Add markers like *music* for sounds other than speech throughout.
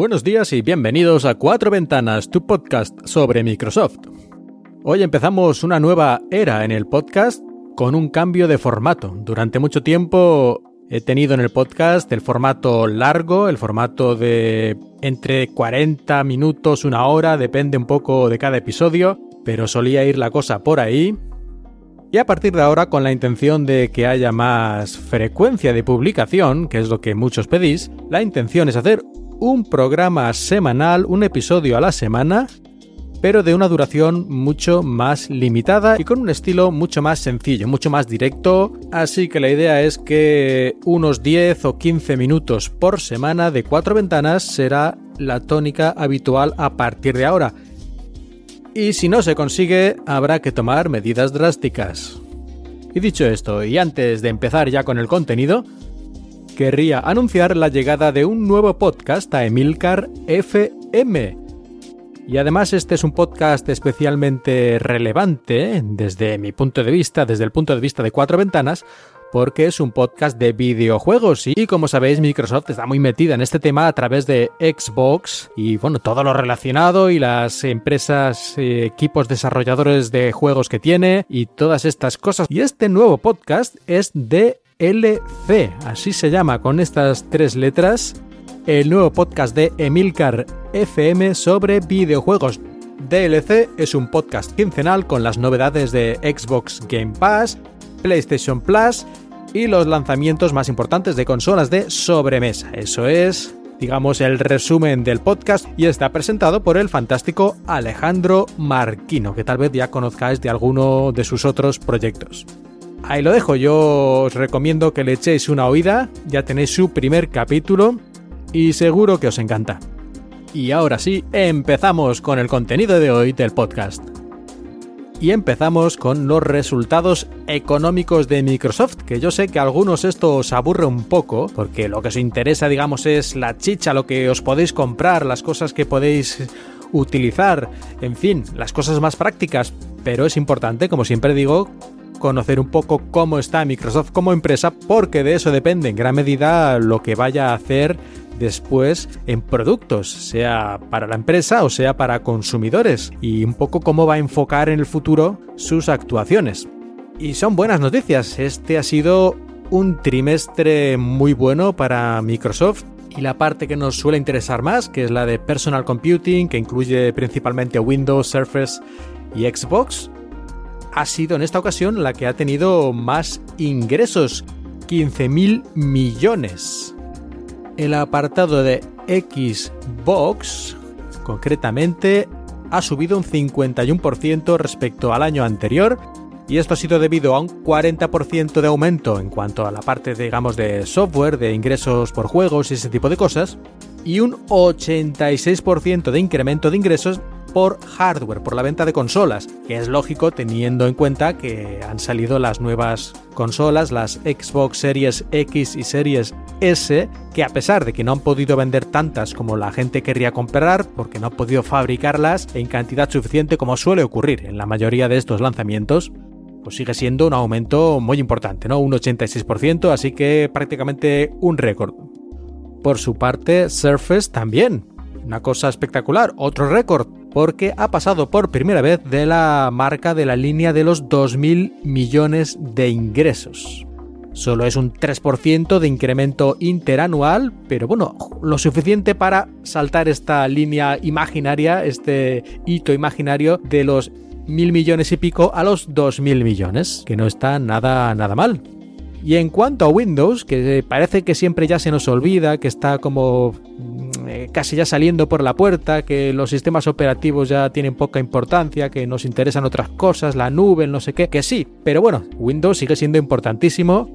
Buenos días y bienvenidos a Cuatro Ventanas, tu podcast sobre Microsoft. Hoy empezamos una nueva era en el podcast con un cambio de formato. Durante mucho tiempo he tenido en el podcast el formato largo, el formato de entre 40 minutos, una hora, depende un poco de cada episodio, pero solía ir la cosa por ahí. Y a partir de ahora, con la intención de que haya más frecuencia de publicación, que es lo que muchos pedís, la intención es hacer un programa semanal, un episodio a la semana, pero de una duración mucho más limitada y con un estilo mucho más sencillo, mucho más directo. Así que la idea es que unos 10 o 15 minutos por semana de cuatro ventanas será la tónica habitual a partir de ahora. Y si no se consigue, habrá que tomar medidas drásticas. Y dicho esto, y antes de empezar ya con el contenido, querría anunciar la llegada de un nuevo podcast a Emilcar FM. Y además este es un podcast especialmente relevante desde mi punto de vista, desde el punto de vista de cuatro ventanas, porque es un podcast de videojuegos y como sabéis Microsoft está muy metida en este tema a través de Xbox y bueno, todo lo relacionado y las empresas, eh, equipos desarrolladores de juegos que tiene y todas estas cosas. Y este nuevo podcast es de LC, así se llama con estas tres letras, el nuevo podcast de Emilcar FM sobre videojuegos. DLC es un podcast quincenal con las novedades de Xbox Game Pass, PlayStation Plus y los lanzamientos más importantes de consolas de sobremesa. Eso es, digamos, el resumen del podcast y está presentado por el fantástico Alejandro Marquino, que tal vez ya conozcáis de alguno de sus otros proyectos. Ahí lo dejo, yo os recomiendo que le echéis una oída, ya tenéis su primer capítulo y seguro que os encanta. Y ahora sí, empezamos con el contenido de hoy del podcast. Y empezamos con los resultados económicos de Microsoft, que yo sé que a algunos esto os aburre un poco, porque lo que os interesa, digamos, es la chicha, lo que os podéis comprar, las cosas que podéis utilizar, en fin, las cosas más prácticas, pero es importante, como siempre digo, conocer un poco cómo está Microsoft como empresa, porque de eso depende en gran medida lo que vaya a hacer después en productos, sea para la empresa o sea para consumidores, y un poco cómo va a enfocar en el futuro sus actuaciones. Y son buenas noticias, este ha sido un trimestre muy bueno para Microsoft y la parte que nos suele interesar más, que es la de personal computing, que incluye principalmente Windows, Surface y Xbox, ha sido en esta ocasión la que ha tenido más ingresos, 15.000 millones. El apartado de Xbox, concretamente, ha subido un 51% respecto al año anterior y esto ha sido debido a un 40% de aumento en cuanto a la parte, digamos, de software, de ingresos por juegos y ese tipo de cosas, y un 86% de incremento de ingresos por hardware, por la venta de consolas, que es lógico teniendo en cuenta que han salido las nuevas consolas, las Xbox Series X y Series S, que a pesar de que no han podido vender tantas como la gente querría comprar, porque no han podido fabricarlas en cantidad suficiente como suele ocurrir en la mayoría de estos lanzamientos, pues sigue siendo un aumento muy importante, ¿no? Un 86%, así que prácticamente un récord. Por su parte, Surface también. Una cosa espectacular, otro récord, porque ha pasado por primera vez de la marca de la línea de los 2.000 millones de ingresos. Solo es un 3% de incremento interanual, pero bueno, lo suficiente para saltar esta línea imaginaria, este hito imaginario de los mil millones y pico a los 2.000 millones, que no está nada, nada mal. Y en cuanto a Windows, que parece que siempre ya se nos olvida, que está como eh, casi ya saliendo por la puerta, que los sistemas operativos ya tienen poca importancia, que nos interesan otras cosas, la nube, no sé qué, que sí, pero bueno, Windows sigue siendo importantísimo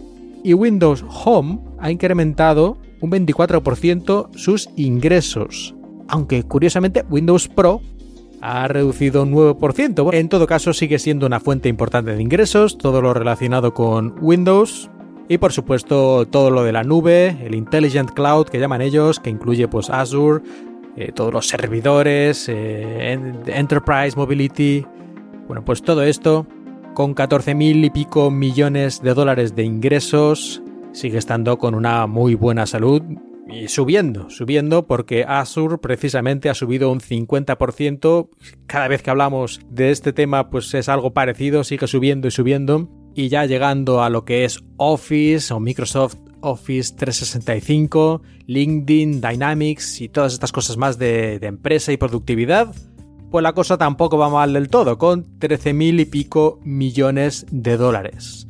y Windows Home ha incrementado un 24% sus ingresos, aunque curiosamente Windows Pro ha reducido un 9%. En todo caso, sigue siendo una fuente importante de ingresos, todo lo relacionado con Windows, y por supuesto todo lo de la nube, el Intelligent Cloud que llaman ellos, que incluye pues Azure, eh, todos los servidores, eh, Enterprise Mobility. Bueno, pues todo esto con 14.000 y pico millones de dólares de ingresos sigue estando con una muy buena salud y subiendo, subiendo porque Azure precisamente ha subido un 50%. Cada vez que hablamos de este tema pues es algo parecido, sigue subiendo y subiendo. Y ya llegando a lo que es Office o Microsoft Office 365, LinkedIn, Dynamics y todas estas cosas más de, de empresa y productividad, pues la cosa tampoco va mal del todo, con 13.000 y pico millones de dólares.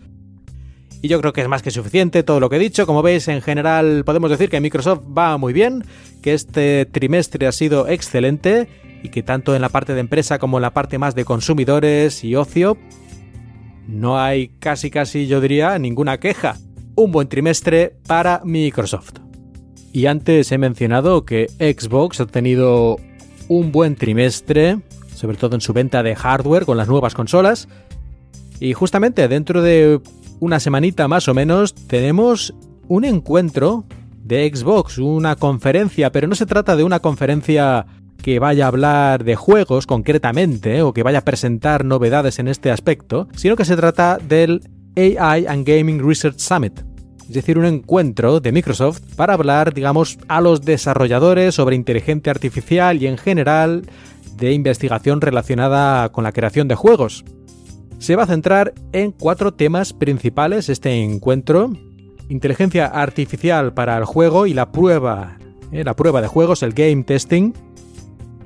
Y yo creo que es más que suficiente todo lo que he dicho. Como veis, en general podemos decir que Microsoft va muy bien, que este trimestre ha sido excelente y que tanto en la parte de empresa como en la parte más de consumidores y ocio no hay casi casi yo diría ninguna queja. Un buen trimestre para Microsoft. Y antes he mencionado que Xbox ha tenido un buen trimestre, sobre todo en su venta de hardware con las nuevas consolas. Y justamente dentro de una semanita más o menos tenemos un encuentro de Xbox, una conferencia, pero no se trata de una conferencia que vaya a hablar de juegos concretamente o que vaya a presentar novedades en este aspecto, sino que se trata del AI and Gaming Research Summit, es decir, un encuentro de Microsoft para hablar, digamos, a los desarrolladores sobre inteligencia artificial y en general de investigación relacionada con la creación de juegos. Se va a centrar en cuatro temas principales este encuentro. Inteligencia artificial para el juego y la prueba, eh, la prueba de juegos, el game testing.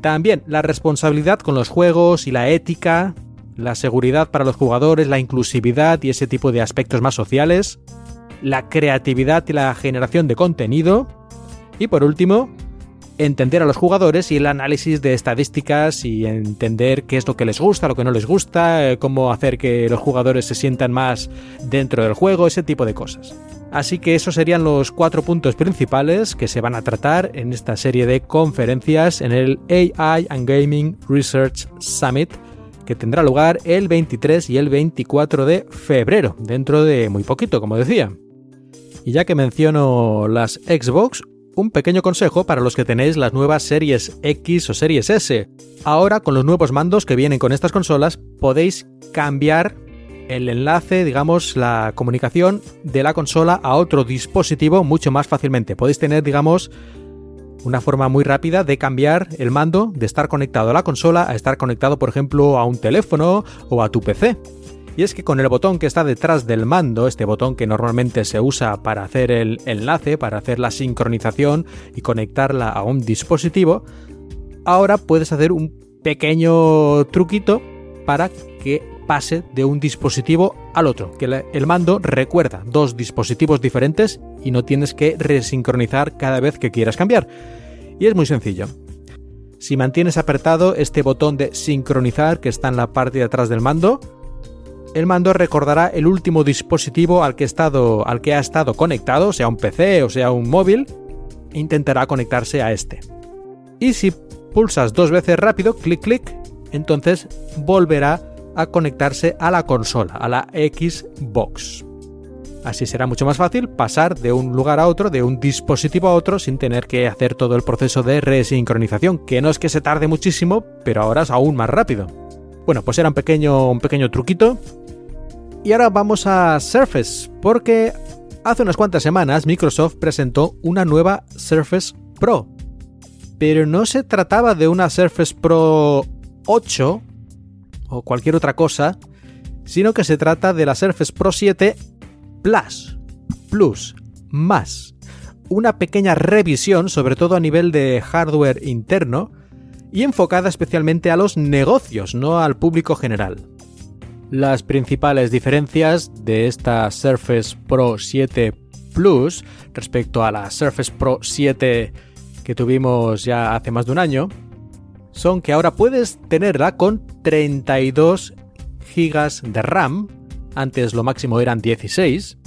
También la responsabilidad con los juegos y la ética, la seguridad para los jugadores, la inclusividad y ese tipo de aspectos más sociales, la creatividad y la generación de contenido. Y por último, entender a los jugadores y el análisis de estadísticas y entender qué es lo que les gusta, lo que no les gusta, eh, cómo hacer que los jugadores se sientan más dentro del juego, ese tipo de cosas. Así que esos serían los cuatro puntos principales que se van a tratar en esta serie de conferencias en el AI and Gaming Research Summit que tendrá lugar el 23 y el 24 de febrero, dentro de muy poquito, como decía. Y ya que menciono las Xbox, un pequeño consejo para los que tenéis las nuevas series X o series S. Ahora, con los nuevos mandos que vienen con estas consolas, podéis cambiar el enlace, digamos, la comunicación de la consola a otro dispositivo mucho más fácilmente. Podéis tener, digamos, una forma muy rápida de cambiar el mando de estar conectado a la consola a estar conectado, por ejemplo, a un teléfono o a tu PC. Y es que con el botón que está detrás del mando, este botón que normalmente se usa para hacer el enlace, para hacer la sincronización y conectarla a un dispositivo, ahora puedes hacer un pequeño truquito para que pase de un dispositivo al otro, que el mando recuerda dos dispositivos diferentes y no tienes que resincronizar cada vez que quieras cambiar. Y es muy sencillo. Si mantienes apretado este botón de sincronizar que está en la parte de atrás del mando, el mando recordará el último dispositivo al que, al que ha estado conectado, sea un PC o sea un móvil, e intentará conectarse a este. Y si pulsas dos veces rápido, clic clic, entonces volverá a conectarse a la consola, a la Xbox. Así será mucho más fácil pasar de un lugar a otro, de un dispositivo a otro, sin tener que hacer todo el proceso de resincronización, que no es que se tarde muchísimo, pero ahora es aún más rápido. Bueno, pues era un pequeño, un pequeño truquito y ahora vamos a Surface, porque hace unas cuantas semanas Microsoft presentó una nueva Surface Pro. Pero no se trataba de una Surface Pro 8 o cualquier otra cosa, sino que se trata de la Surface Pro 7 Plus, Plus, más. Una pequeña revisión, sobre todo a nivel de hardware interno, y enfocada especialmente a los negocios, no al público general. Las principales diferencias de esta Surface Pro 7 Plus respecto a la Surface Pro 7 que tuvimos ya hace más de un año son que ahora puedes tenerla con 32 GB de RAM, antes lo máximo eran 16.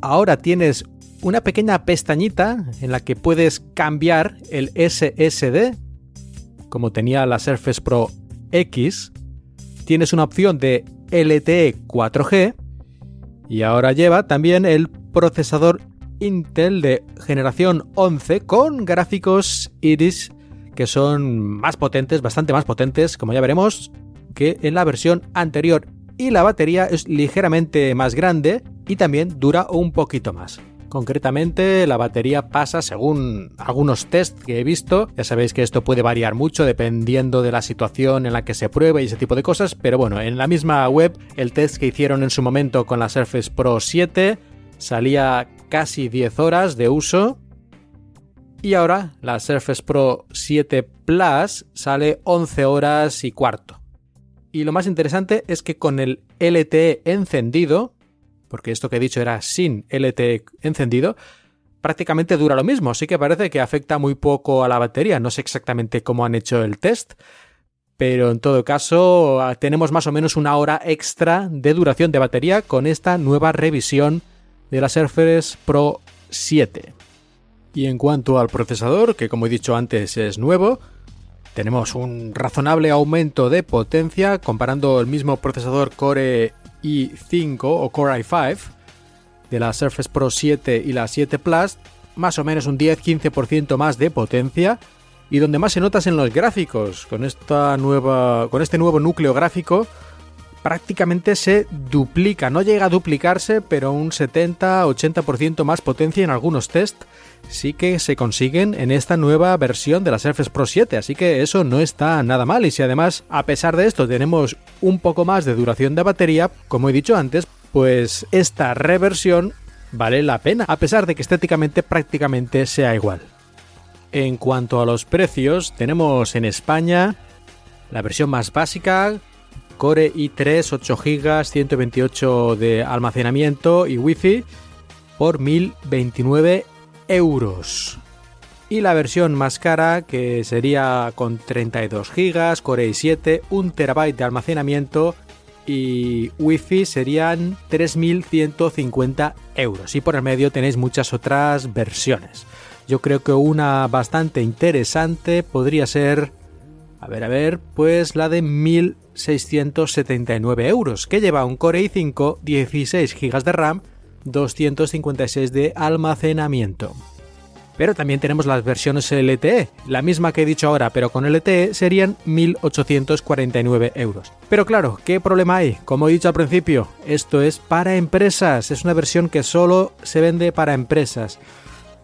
Ahora tienes una pequeña pestañita en la que puedes cambiar el SSD, como tenía la Surface Pro X. Tienes una opción de LTE 4G y ahora lleva también el procesador Intel de generación 11 con gráficos Iris que son más potentes, bastante más potentes, como ya veremos, que en la versión anterior. Y la batería es ligeramente más grande y también dura un poquito más. Concretamente, la batería pasa, según algunos test que he visto, ya sabéis que esto puede variar mucho dependiendo de la situación en la que se pruebe y ese tipo de cosas, pero bueno, en la misma web, el test que hicieron en su momento con la Surface Pro 7 salía casi 10 horas de uso y ahora la Surface Pro 7 Plus sale 11 horas y cuarto. Y lo más interesante es que con el LTE encendido, porque esto que he dicho era sin LTE encendido, prácticamente dura lo mismo, así que parece que afecta muy poco a la batería. No sé exactamente cómo han hecho el test, pero en todo caso ah, tenemos más o menos una hora extra de duración de batería con esta nueva revisión de la Surface Pro 7. Y en cuanto al procesador, que como he dicho antes es nuevo, tenemos un razonable aumento de potencia comparando el mismo procesador Core i5 o Core i5 de la Surface Pro 7 y la 7 Plus, más o menos un 10-15% más de potencia y donde más se nota es en los gráficos. Con esta nueva con este nuevo núcleo gráfico prácticamente se duplica, no llega a duplicarse, pero un 70-80% más potencia en algunos test sí que se consiguen en esta nueva versión de la Surface Pro 7, así que eso no está nada mal. Y si además a pesar de esto tenemos un poco más de duración de batería, como he dicho antes, pues esta reversión vale la pena, a pesar de que estéticamente prácticamente sea igual. En cuanto a los precios, tenemos en España la versión más básica Core i3 8 GB, 128 de almacenamiento y Wi-Fi por 1029 euros. Y la versión más cara, que sería con 32 GB, Core i7, 1 TB de almacenamiento y Wi-Fi serían 3.150 euros. Y por el medio tenéis muchas otras versiones. Yo creo que una bastante interesante podría ser, a ver, a ver, pues la de 1.000 679 euros, que lleva un Core i5, 16 GB de RAM, 256 de almacenamiento. Pero también tenemos las versiones LTE, la misma que he dicho ahora, pero con LTE serían 1.849 euros. Pero claro, ¿qué problema hay? Como he dicho al principio, esto es para empresas, es una versión que solo se vende para empresas.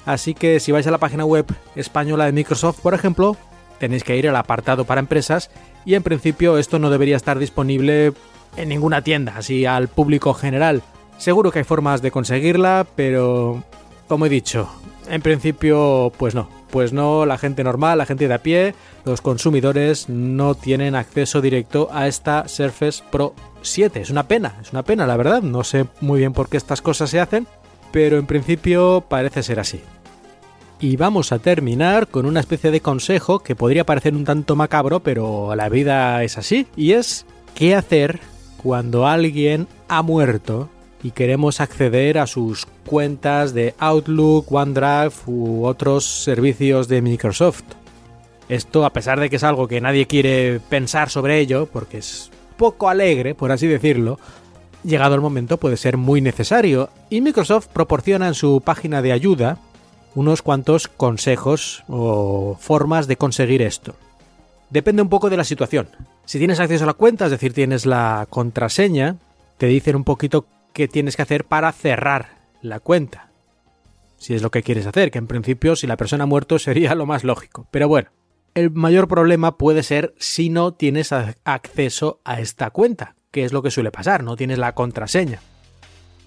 Así que si vais a la página web española de Microsoft, por ejemplo, tenéis que ir al apartado para empresas y en principio esto no debería estar disponible en ninguna tienda, así al público general. Seguro que hay formas de conseguirla, pero como he dicho, en principio pues no, pues no, la gente normal, la gente de a pie, los consumidores no tienen acceso directo a esta Surface Pro 7. Es una pena, es una pena la verdad, no sé muy bien por qué estas cosas se hacen, pero en principio parece ser así. Y vamos a terminar con una especie de consejo que podría parecer un tanto macabro, pero la vida es así. Y es qué hacer cuando alguien ha muerto y queremos acceder a sus cuentas de Outlook, OneDrive u otros servicios de Microsoft. Esto, a pesar de que es algo que nadie quiere pensar sobre ello, porque es poco alegre, por así decirlo, llegado el momento puede ser muy necesario. Y Microsoft proporciona en su página de ayuda unos cuantos consejos o formas de conseguir esto. Depende un poco de la situación. Si tienes acceso a la cuenta, es decir, tienes la contraseña, te dicen un poquito qué tienes que hacer para cerrar la cuenta. Si es lo que quieres hacer, que en principio si la persona ha muerto *laughs* sería lo más lógico. Pero bueno, el mayor problema puede ser si no tienes acceso a esta cuenta, que es lo que suele pasar, no tienes la contraseña.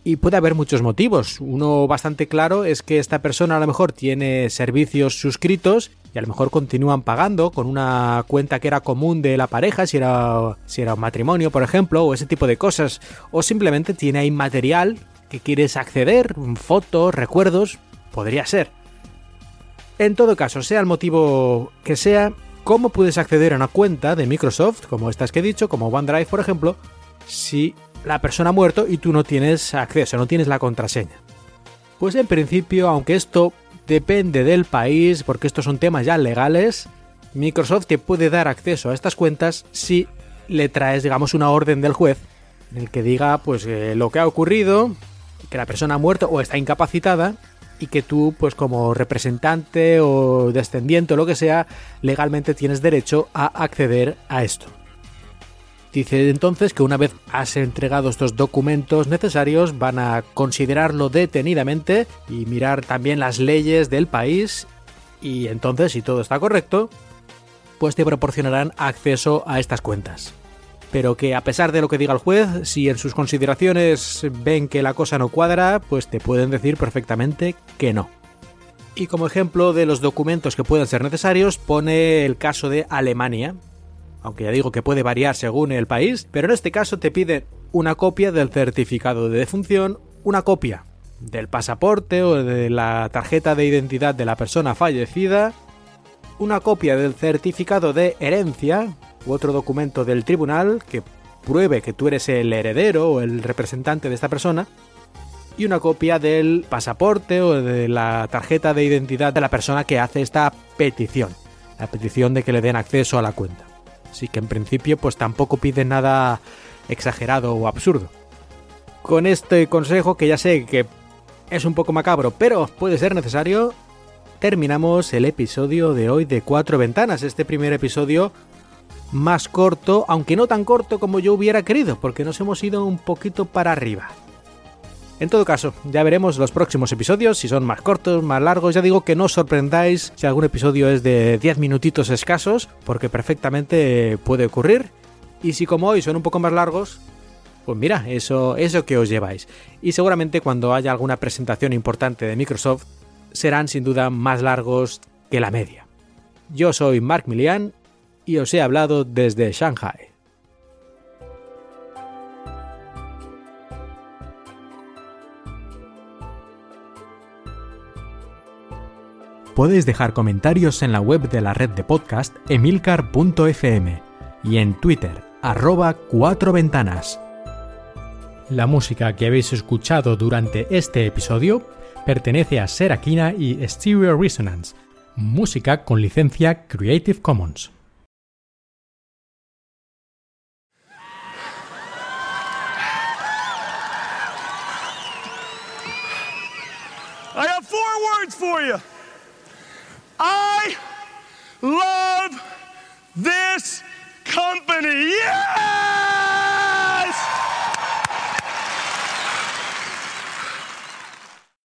Y puede haber muchos motivos. Uno bastante claro es que esta persona a lo mejor tiene servicios suscritos y a lo mejor continúan pagando con una cuenta que era común de la pareja, si era, si era un matrimonio, por ejemplo, o ese tipo de cosas. O simplemente tiene ahí material que quieres acceder, fotos, recuerdos, podría ser. En todo caso, sea el motivo que sea, ¿cómo puedes acceder a una cuenta de Microsoft, como estas que he dicho, como OneDrive, por ejemplo, si la persona ha muerto y tú no tienes acceso, no tienes la contraseña. Pues en principio, aunque esto depende del país, porque estos son temas ya legales, Microsoft te puede dar acceso a estas cuentas si le traes, digamos, una orden del juez en el que diga, pues, lo que ha ocurrido, que la persona ha muerto o está incapacitada y que tú, pues, como representante o descendiente o lo que sea, legalmente tienes derecho a acceder a esto. Dice entonces que una vez has entregado estos documentos necesarios van a considerarlo detenidamente y mirar también las leyes del país y entonces si todo está correcto, pues te proporcionarán acceso a estas cuentas. Pero que a pesar de lo que diga el juez, si en sus consideraciones ven que la cosa no cuadra, pues te pueden decir perfectamente que no. Y como ejemplo de los documentos que pueden ser necesarios, pone el caso de Alemania, aunque ya digo que puede variar según el país, pero en este caso te piden una copia del certificado de defunción, una copia del pasaporte o de la tarjeta de identidad de la persona fallecida, una copia del certificado de herencia u otro documento del tribunal que pruebe que tú eres el heredero o el representante de esta persona, y una copia del pasaporte o de la tarjeta de identidad de la persona que hace esta petición, la petición de que le den acceso a la cuenta. Así que en principio pues tampoco pide nada exagerado o absurdo. Con este consejo que ya sé que es un poco macabro, pero puede ser necesario, terminamos el episodio de hoy de Cuatro Ventanas, este primer episodio más corto, aunque no tan corto como yo hubiera querido, porque nos hemos ido un poquito para arriba. En todo caso, ya veremos los próximos episodios, si son más cortos, más largos. Ya digo que no os sorprendáis si algún episodio es de 10 minutitos escasos, porque perfectamente puede ocurrir. Y si como hoy son un poco más largos, pues mira, eso, eso que os lleváis. Y seguramente cuando haya alguna presentación importante de Microsoft, serán sin duda más largos que la media. Yo soy Mark Milian y os he hablado desde Shanghai. Podéis dejar comentarios en la web de la red de podcast emilcar.fm y en Twitter, arroba cuatro ventanas. La música que habéis escuchado durante este episodio pertenece a Serakina y Stereo Resonance, música con licencia Creative Commons. I love this company. Yeah!